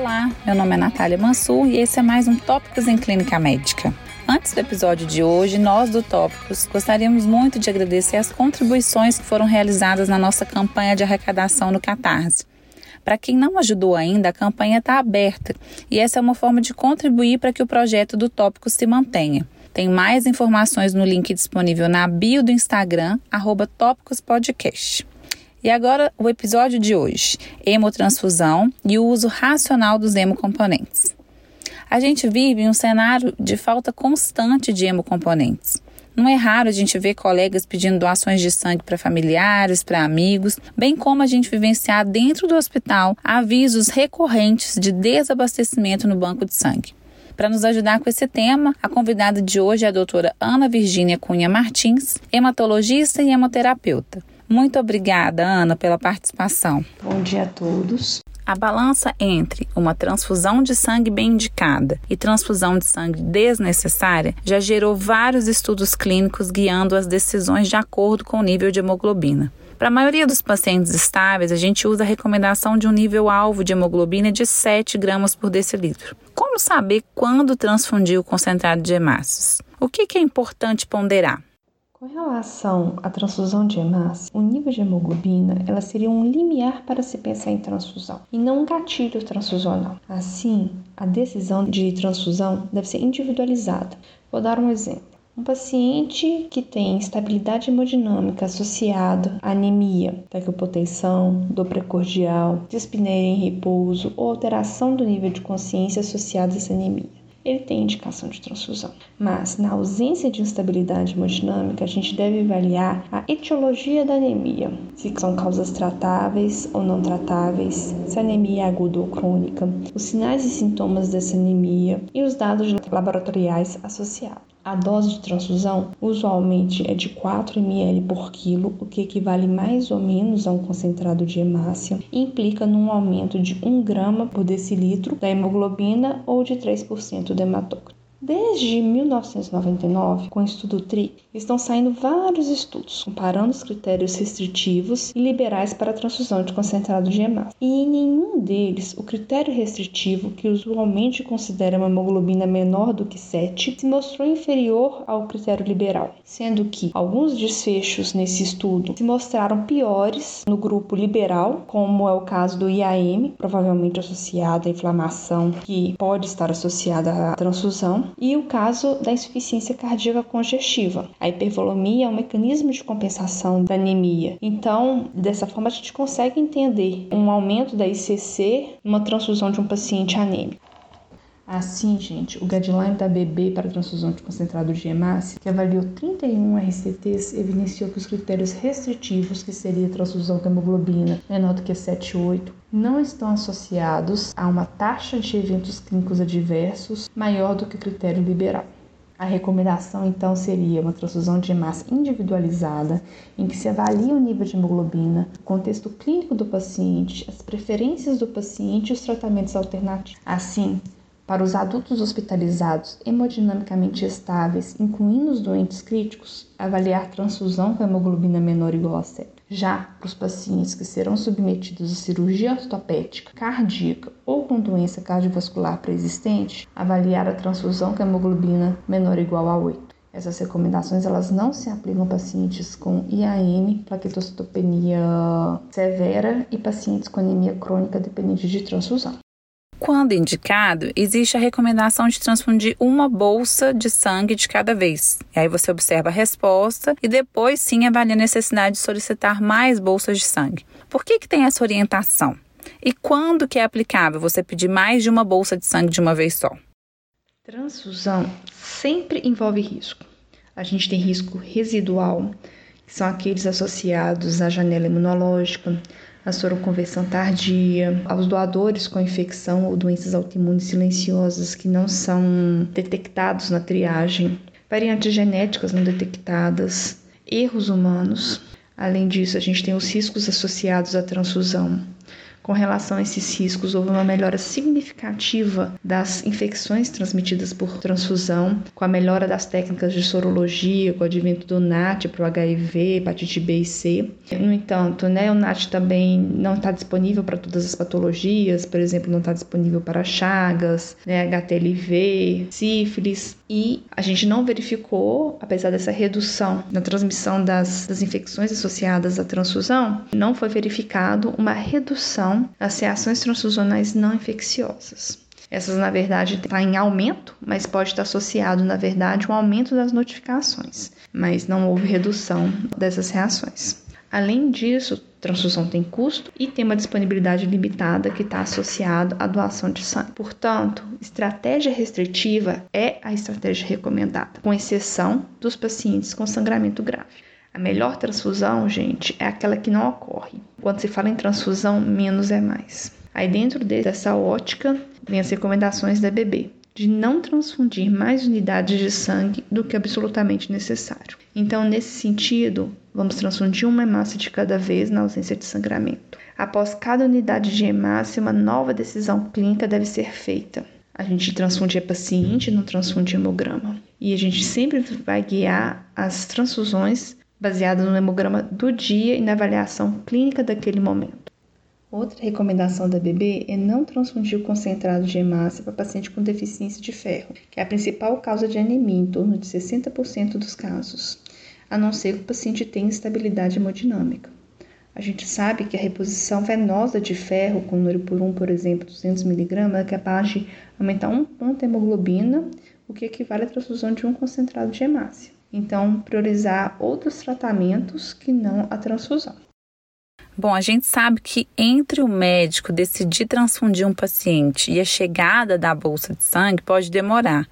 Olá, meu nome é Natália Mansur e esse é mais um Tópicos em Clínica Médica. Antes do episódio de hoje, nós do Tópicos gostaríamos muito de agradecer as contribuições que foram realizadas na nossa campanha de arrecadação no Catarse. Para quem não ajudou ainda, a campanha está aberta e essa é uma forma de contribuir para que o projeto do Tópicos se mantenha. Tem mais informações no link disponível na bio do Instagram, arroba Tópicos Podcast. E agora o episódio de hoje: hemotransfusão e o uso racional dos hemocomponentes. A gente vive em um cenário de falta constante de hemocomponentes. Não é raro a gente ver colegas pedindo doações de sangue para familiares, para amigos, bem como a gente vivenciar dentro do hospital avisos recorrentes de desabastecimento no banco de sangue. Para nos ajudar com esse tema, a convidada de hoje é a doutora Ana Virgínia Cunha Martins, hematologista e hemoterapeuta. Muito obrigada, Ana, pela participação. Bom dia a todos. A balança entre uma transfusão de sangue bem indicada e transfusão de sangue desnecessária já gerou vários estudos clínicos guiando as decisões de acordo com o nível de hemoglobina. Para a maioria dos pacientes estáveis, a gente usa a recomendação de um nível alvo de hemoglobina de 7 gramas por decilitro. Como saber quando transfundir o concentrado de hemácias? O que, que é importante ponderar? Com relação à transfusão de hemácia, o nível de hemoglobina ela seria um limiar para se pensar em transfusão e não um gatilho transfusional. Assim, a decisão de transfusão deve ser individualizada. Vou dar um exemplo. Um paciente que tem instabilidade hemodinâmica associada à anemia, taquipotensão, dor precordial, dispneia em repouso ou alteração do nível de consciência associada a essa anemia ele tem indicação de transfusão. Mas, na ausência de instabilidade hemodinâmica, a gente deve avaliar a etiologia da anemia, se são causas tratáveis ou não tratáveis, se a anemia é aguda ou crônica, os sinais e sintomas dessa anemia e os dados laboratoriais associados. A dose de transfusão usualmente é de 4 ml por quilo, o que equivale mais ou menos a um concentrado de hemácia e implica num aumento de 1 grama por decilitro da hemoglobina ou de 3% do hematócrito. Desde 1999, com o estudo TRI, estão saindo vários estudos comparando os critérios restritivos e liberais para a transfusão de concentrado de hemácia. E em nenhum deles o critério restritivo, que usualmente considera uma hemoglobina menor do que 7, se mostrou inferior ao critério liberal, sendo que alguns desfechos nesse estudo se mostraram piores no grupo liberal, como é o caso do IAM, provavelmente associado à inflamação que pode estar associada à transfusão, e o caso da insuficiência cardíaca congestiva. A hipervolemia é um mecanismo de compensação da anemia. Então, dessa forma, a gente consegue entender um aumento da ICC numa transfusão de um paciente anêmico. Assim, gente, o guideline da BB para transfusão de concentrado de hemácia, que avaliou 31 RCTs, evidenciou que os critérios restritivos, que seria transfusão de hemoglobina menor do que 7,8, não estão associados a uma taxa de eventos clínicos adversos maior do que o critério liberal. A recomendação então seria uma transfusão de hemácia individualizada, em que se avalia o nível de hemoglobina, o contexto clínico do paciente, as preferências do paciente e os tratamentos alternativos. Assim, para os adultos hospitalizados hemodinamicamente estáveis, incluindo os doentes críticos, avaliar transfusão com hemoglobina menor igual a 7. Já para os pacientes que serão submetidos a cirurgia ortopédica, cardíaca ou com doença cardiovascular pré-existente, avaliar a transfusão com hemoglobina menor igual a 8. Essas recomendações elas não se aplicam a pacientes com IAM, plaquetocitopenia severa e pacientes com anemia crônica dependente de transfusão. Quando indicado, existe a recomendação de transfundir uma bolsa de sangue de cada vez. E aí você observa a resposta e depois sim avalia a necessidade de solicitar mais bolsas de sangue. Por que, que tem essa orientação? E quando que é aplicável você pedir mais de uma bolsa de sangue de uma vez só? Transfusão sempre envolve risco. A gente tem risco residual, que são aqueles associados à janela imunológica, a soroconversão tardia, aos doadores com infecção ou doenças autoimunes silenciosas que não são detectados na triagem, variantes genéticas não detectadas, erros humanos. Além disso, a gente tem os riscos associados à transfusão, com relação a esses riscos, houve uma melhora significativa das infecções transmitidas por transfusão, com a melhora das técnicas de sorologia, com o advento do NAT para o HIV, hepatite B e C. No entanto, né, o NAT também não está disponível para todas as patologias, por exemplo, não está disponível para chagas, né, HTLV, sífilis, e a gente não verificou, apesar dessa redução na transmissão das, das infecções associadas à transfusão, não foi verificado uma redução nas reações transfusionais não infecciosas. Essas, na verdade, está em aumento, mas pode estar associado, na verdade, um aumento das notificações, mas não houve redução dessas reações. Além disso, transfusão tem custo e tem uma disponibilidade limitada que está associado à doação de sangue. Portanto, estratégia restritiva é a estratégia recomendada, com exceção dos pacientes com sangramento grave. A melhor transfusão, gente, é aquela que não ocorre. Quando se fala em transfusão, menos é mais. Aí dentro dessa ótica, vem as recomendações da BB de não transfundir mais unidades de sangue do que absolutamente necessário. Então, nesse sentido, vamos transfundir uma hemácia de cada vez na ausência de sangramento. Após cada unidade de hemácia, uma nova decisão clínica deve ser feita. A gente transfunde a paciente, não transfunde hemograma. E a gente sempre vai guiar as transfusões baseadas no hemograma do dia e na avaliação clínica daquele momento. Outra recomendação da BB é não transfundir o concentrado de hemácia para paciente com deficiência de ferro, que é a principal causa de anemia em torno de 60% dos casos, a não ser que o paciente tenha instabilidade hemodinâmica. A gente sabe que a reposição venosa de ferro com noripurum, por exemplo, 200mg, é capaz de aumentar um ponto a hemoglobina, o que equivale à transfusão de um concentrado de hemácia. Então, priorizar outros tratamentos que não a transfusão. Bom, a gente sabe que entre o médico decidir transfundir um paciente e a chegada da bolsa de sangue pode demorar.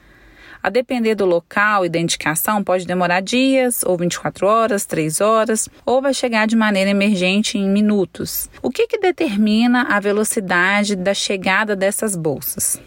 A depender do local e da indicação, pode demorar dias, ou 24 horas, 3 horas, ou vai chegar de maneira emergente em minutos. O que, que determina a velocidade da chegada dessas bolsas?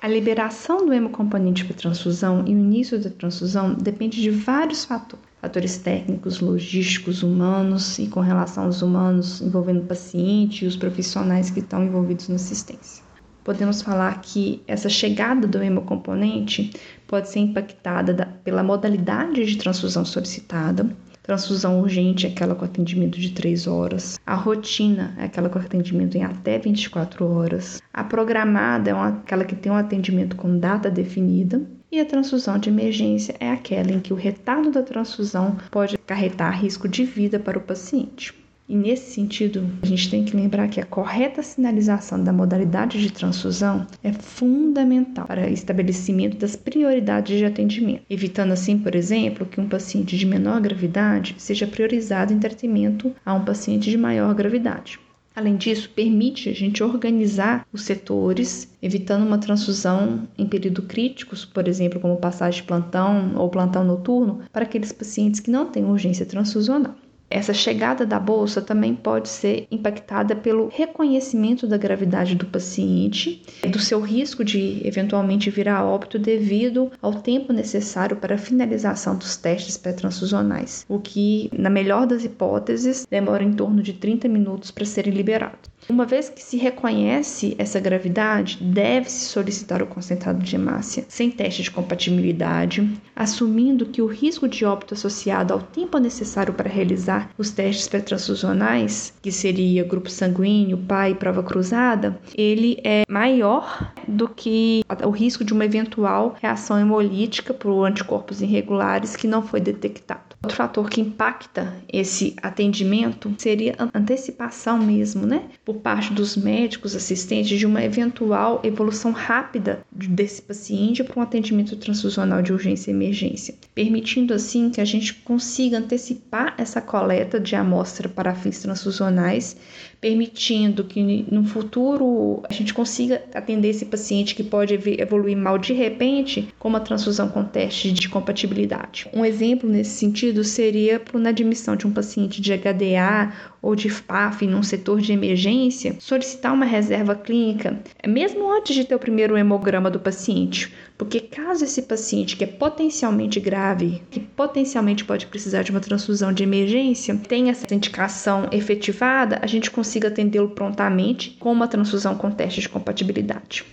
A liberação do hemocomponente para transfusão e o início da transfusão depende de vários fatores fatores técnicos, logísticos, humanos e com relação aos humanos envolvendo o paciente e os profissionais que estão envolvidos na assistência. Podemos falar que essa chegada do hemocomponente pode ser impactada da, pela modalidade de transfusão solicitada. Transfusão urgente é aquela com atendimento de 3 horas. A rotina é aquela com atendimento em até 24 horas. A programada é uma, aquela que tem um atendimento com data definida. E a transfusão de emergência é aquela em que o retardo da transfusão pode acarretar risco de vida para o paciente. E nesse sentido, a gente tem que lembrar que a correta sinalização da modalidade de transfusão é fundamental para estabelecimento das prioridades de atendimento, evitando assim, por exemplo, que um paciente de menor gravidade seja priorizado em tratamento a um paciente de maior gravidade. Além disso, permite a gente organizar os setores, evitando uma transfusão em período críticos, por exemplo, como passagem de plantão ou plantão noturno, para aqueles pacientes que não têm urgência transfusional. Essa chegada da bolsa também pode ser impactada pelo reconhecimento da gravidade do paciente, do seu risco de eventualmente vir a óbito devido ao tempo necessário para a finalização dos testes pré-transfusionais, o que, na melhor das hipóteses, demora em torno de 30 minutos para serem liberados. Uma vez que se reconhece essa gravidade, deve-se solicitar o concentrado de hemácia sem teste de compatibilidade, assumindo que o risco de óbito associado ao tempo necessário para realizar os testes pré-transfusionais, que seria grupo sanguíneo, pai prova cruzada, ele é maior do que o risco de uma eventual reação hemolítica por anticorpos irregulares que não foi detectado. Outro fator que impacta esse atendimento seria a antecipação mesmo, né, por parte dos médicos assistentes de uma eventual evolução rápida desse paciente para um atendimento transfusional de urgência e emergência, permitindo assim que a gente consiga antecipar essa coleta de amostra para fins transfusionais permitindo que no futuro a gente consiga atender esse paciente que pode evoluir mal de repente com uma transfusão com teste de compatibilidade. Um exemplo nesse sentido seria na admissão de um paciente de HDA ou de FAF num setor de emergência, solicitar uma reserva clínica, mesmo antes de ter o primeiro hemograma do paciente, porque caso esse paciente que é potencialmente grave, que potencialmente pode precisar de uma transfusão de emergência, tenha essa indicação efetivada, a gente consiga atendê-lo prontamente com uma transfusão com teste de compatibilidade.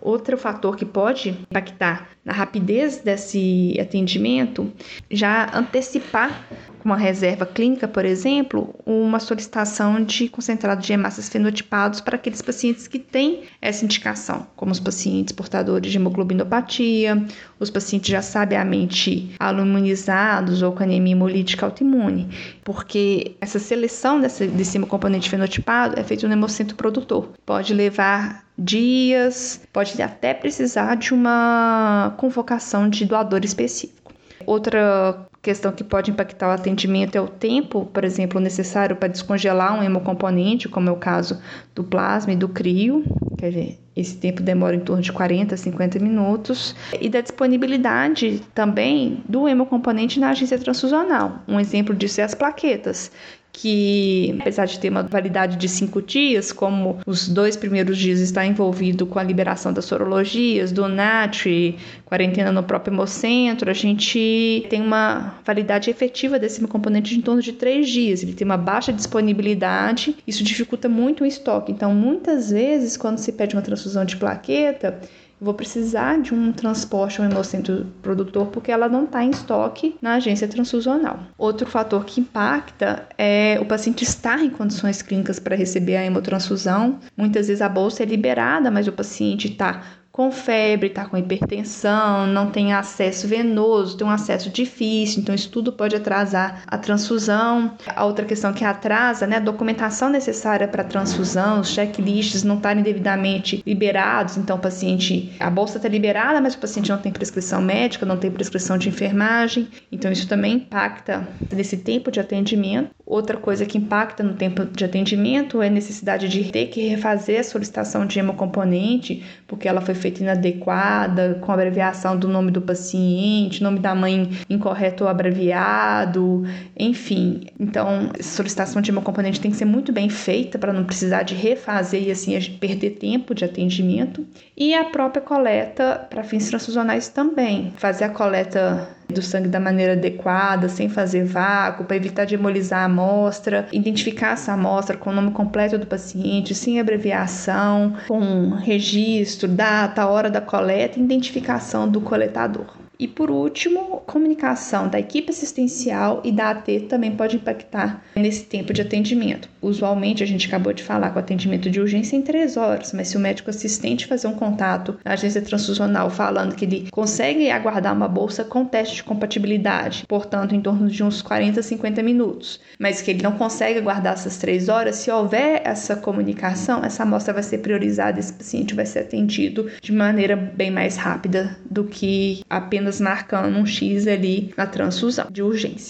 Outro fator que pode impactar na rapidez desse atendimento, já antecipar uma reserva clínica, por exemplo, uma solicitação de concentrado de hemácias fenotipados para aqueles pacientes que têm essa indicação, como os pacientes portadores de hemoglobinopatia, os pacientes já sabiamente aluminizados ou com anemia hemolítica autoimune, porque essa seleção desse, desse hemocomponente fenotipado é feita no hemocentro produtor. Pode levar dias, pode até precisar de uma convocação de doador específico. Outra questão que pode impactar o atendimento é o tempo, por exemplo, necessário para descongelar um hemocomponente, como é o caso do plasma e do crio, quer dizer, esse tempo demora em torno de 40 a 50 minutos, e da disponibilidade também do hemocomponente na agência transfusional. Um exemplo disso é as plaquetas que, apesar de ter uma validade de cinco dias, como os dois primeiros dias está envolvido com a liberação das sorologias, do NAT, quarentena no próprio hemocentro, a gente tem uma validade efetiva desse componente em torno de três dias. Ele tem uma baixa disponibilidade, isso dificulta muito o estoque. Então, muitas vezes, quando se pede uma transfusão de plaqueta, vou precisar de um transporte ao hemocentro produtor porque ela não está em estoque na agência transfusional. Outro fator que impacta é o paciente estar em condições clínicas para receber a hemotransfusão. Muitas vezes a bolsa é liberada, mas o paciente está com febre, está com hipertensão, não tem acesso venoso, tem um acesso difícil, então isso tudo pode atrasar a transfusão. A outra questão que atrasa, né, a documentação necessária para a transfusão, os checklists não estarem devidamente liberados, então o paciente, a bolsa está liberada, mas o paciente não tem prescrição médica, não tem prescrição de enfermagem, então isso também impacta nesse tempo de atendimento. Outra coisa que impacta no tempo de atendimento é a necessidade de ter que refazer a solicitação de hemocomponente, porque ela foi feita inadequada, com abreviação do nome do paciente, nome da mãe incorreto ou abreviado, enfim. Então, solicitação de hemocomponente tem que ser muito bem feita para não precisar de refazer e assim perder tempo de atendimento. E a própria coleta para fins transfusionais também. Fazer a coleta do sangue da maneira adequada, sem fazer vácuo, para evitar de hemolizar a amostra, identificar essa amostra com o nome completo do paciente, sem abreviação, com registro, data, hora da coleta e identificação do coletador. E por último, comunicação da equipe assistencial e da AT também pode impactar nesse tempo de atendimento. Usualmente, a gente acabou de falar com atendimento de urgência em três horas, mas se o médico assistente fazer um contato na agência transfusional falando que ele consegue aguardar uma bolsa com teste de compatibilidade, portanto, em torno de uns 40 a 50 minutos, mas que ele não consegue aguardar essas três horas, se houver essa comunicação, essa amostra vai ser priorizada, esse paciente vai ser atendido de maneira bem mais rápida do que apenas apenas marcando um X ali na transfusão de urgência.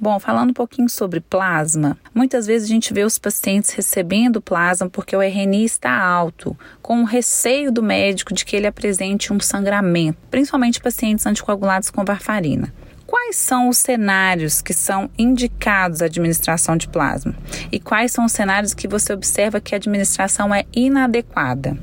Bom, falando um pouquinho sobre plasma, muitas vezes a gente vê os pacientes recebendo plasma porque o RNI está alto, com o receio do médico de que ele apresente um sangramento, principalmente pacientes anticoagulados com varfarina. Quais são os cenários que são indicados à administração de plasma? E quais são os cenários que você observa que a administração é inadequada?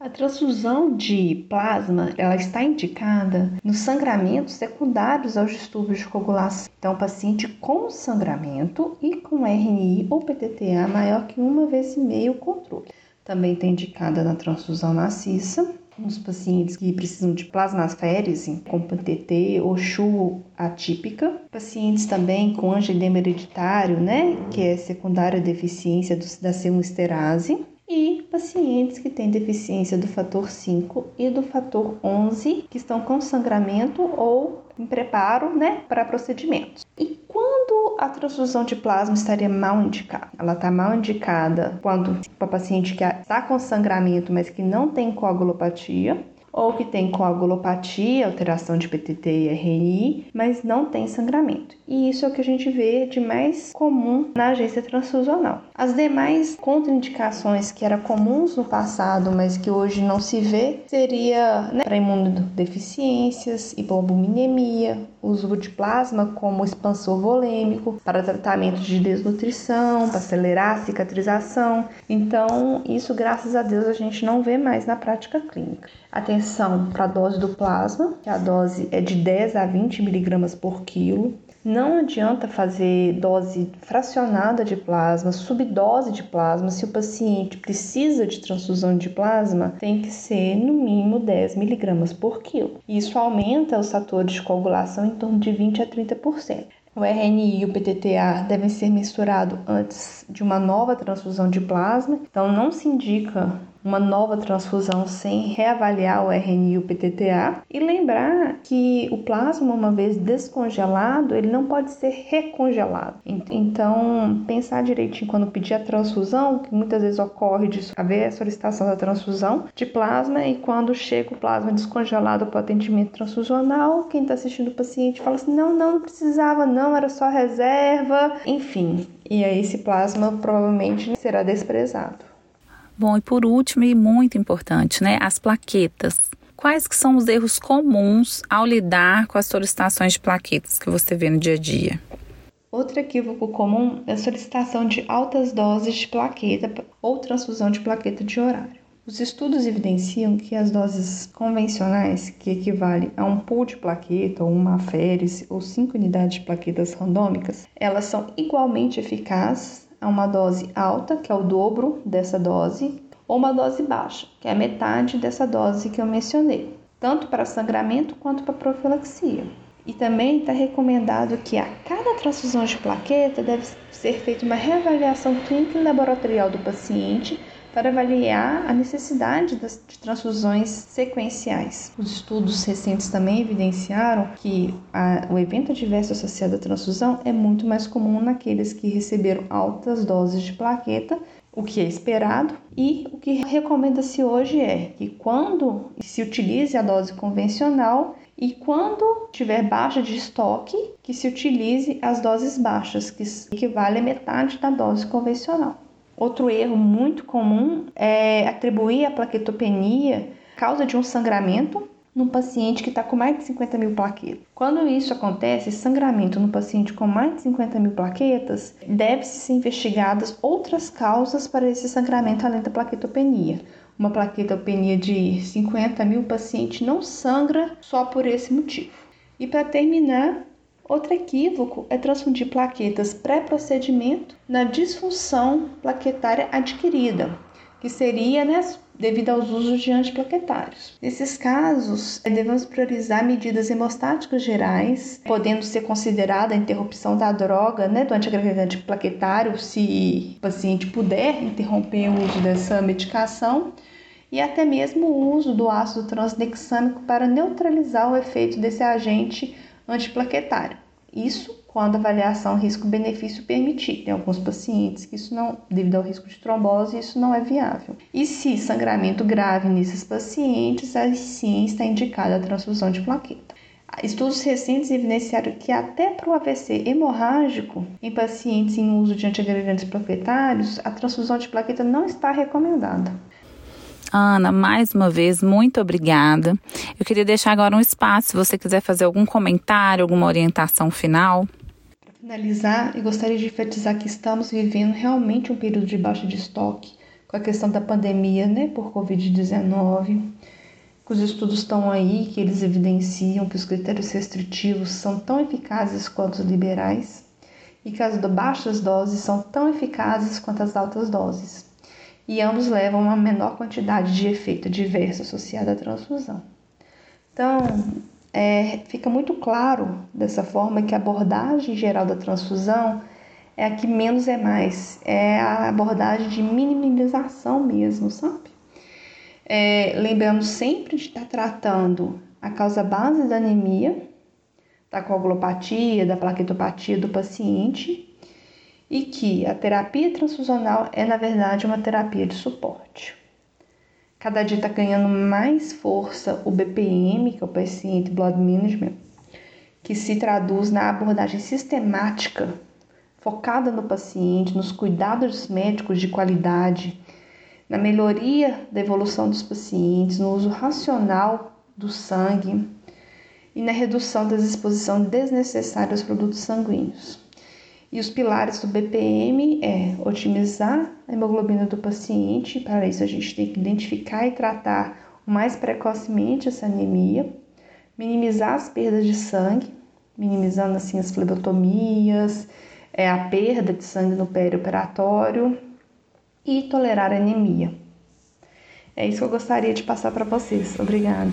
A transfusão de plasma ela está indicada nos sangramentos secundários aos distúrbios de coagulação. Então, paciente com sangramento e com RNI ou PTTA maior que uma vez e meio controle. Também está indicada na transfusão maciça, nos pacientes que precisam de plasmaférese com PTT ou CHU atípica, pacientes também com angioedema hereditário, né, que é secundária deficiência da C1 esterase, e pacientes que têm deficiência do fator 5 e do fator 11, que estão com sangramento ou em preparo né, para procedimentos. E quando a transfusão de plasma estaria mal indicada? Ela está mal indicada quando a paciente que está com sangramento, mas que não tem coagulopatia, ou que tem coagulopatia, alteração de PTT e RNI, mas não tem sangramento. E isso é o que a gente vê de mais comum na agência transfusional. As demais contraindicações que eram comuns no passado, mas que hoje não se vê, seria né, para imunodeficiências, hipoalbuminemia, uso de plasma como expansor volêmico, para tratamento de desnutrição, para acelerar a cicatrização. Então, isso, graças a Deus, a gente não vê mais na prática clínica. Atenção para a dose do plasma, que a dose é de 10 a 20 miligramas por quilo. Não adianta fazer dose fracionada de plasma, subdose de plasma. Se o paciente precisa de transfusão de plasma, tem que ser no mínimo 10 miligramas por quilo. Isso aumenta os fatores de coagulação em torno de 20 a 30%. O RNI e o PTTA devem ser misturados antes de uma nova transfusão de plasma, então não se indica uma nova transfusão sem reavaliar o RNI e o PTTA e lembrar que o plasma, uma vez descongelado, ele não pode ser recongelado. Então, pensar direitinho quando pedir a transfusão, que muitas vezes ocorre de haver a solicitação da transfusão de plasma e quando chega o plasma descongelado para o atendimento transfusional, quem está assistindo o paciente fala assim: não, não, não precisava, não, era só reserva, enfim. E aí esse plasma provavelmente será desprezado. Bom, e por último e muito importante, né, as plaquetas. Quais que são os erros comuns ao lidar com as solicitações de plaquetas que você vê no dia a dia? Outro equívoco comum é a solicitação de altas doses de plaqueta ou transfusão de plaqueta de horário. Os estudos evidenciam que as doses convencionais, que equivalem a um pool de plaqueta ou uma aférese ou cinco unidades de plaquetas randômicas, elas são igualmente eficazes a uma dose alta, que é o dobro dessa dose, ou uma dose baixa, que é a metade dessa dose que eu mencionei, tanto para sangramento quanto para profilaxia. E também está recomendado que a cada transfusão de plaqueta deve ser feita uma reavaliação clínica e laboratorial do paciente para avaliar a necessidade de transfusões sequenciais. Os estudos recentes também evidenciaram que a, o evento adverso associado à transfusão é muito mais comum naqueles que receberam altas doses de plaqueta o que é esperado e o que recomenda-se hoje é que quando se utilize a dose convencional e quando tiver baixa de estoque, que se utilize as doses baixas, que equivale a metade da dose convencional. Outro erro muito comum é atribuir a plaquetopenia causa de um sangramento no paciente que está com mais de 50 mil plaquetas. Quando isso acontece, sangramento no paciente com mais de 50 mil plaquetas, deve-se ser investigadas outras causas para esse sangramento além da plaquetopenia. Uma plaquetopenia de 50 mil paciente não sangra só por esse motivo. E para terminar, Outro equívoco é transfundir plaquetas pré-procedimento na disfunção plaquetária adquirida, que seria né, devido aos usos de antiplaquetários. Nesses casos, devemos priorizar medidas hemostáticas gerais, podendo ser considerada a interrupção da droga, né, do antiagregante plaquetário, se o paciente puder interromper o uso dessa medicação, e até mesmo o uso do ácido transdexâmico para neutralizar o efeito desse agente antiplaquetário. Isso quando a avaliação risco-benefício permitir. Tem alguns pacientes que isso não, devido ao risco de trombose, isso não é viável. E se sangramento grave nesses pacientes, aí sim está indicada a transfusão de plaqueta. Estudos recentes evidenciaram que até para o AVC hemorrágico, em pacientes em uso de antiagregantes plaquetários, a transfusão de plaqueta não está recomendada. Ana, mais uma vez, muito obrigada. Eu queria deixar agora um espaço se você quiser fazer algum comentário, alguma orientação final. Para finalizar, eu gostaria de enfatizar que estamos vivendo realmente um período de baixa de estoque com a questão da pandemia, né, por Covid-19. Os estudos estão aí que eles evidenciam que os critérios restritivos são tão eficazes quanto os liberais e que as baixas doses são tão eficazes quanto as altas doses e ambos levam a uma menor quantidade de efeito adverso associado à transfusão. Então, é, fica muito claro dessa forma que a abordagem geral da transfusão é a que menos é mais, é a abordagem de minimização mesmo, sabe? É, lembrando sempre de estar tratando a causa base da anemia, da coagulopatia, da plaquetopatia do paciente e que a terapia transfusional é, na verdade, uma terapia de suporte. Cada dia está ganhando mais força o BPM, que é o Patient Blood Management, que se traduz na abordagem sistemática, focada no paciente, nos cuidados médicos de qualidade, na melhoria da evolução dos pacientes, no uso racional do sangue e na redução da exposição desnecessária aos produtos sanguíneos. E os pilares do BPM é otimizar a hemoglobina do paciente, para isso a gente tem que identificar e tratar o mais precocemente essa anemia, minimizar as perdas de sangue, minimizando assim as flebotomias, é a perda de sangue no perioperatório e tolerar anemia. É isso que eu gostaria de passar para vocês. Obrigada.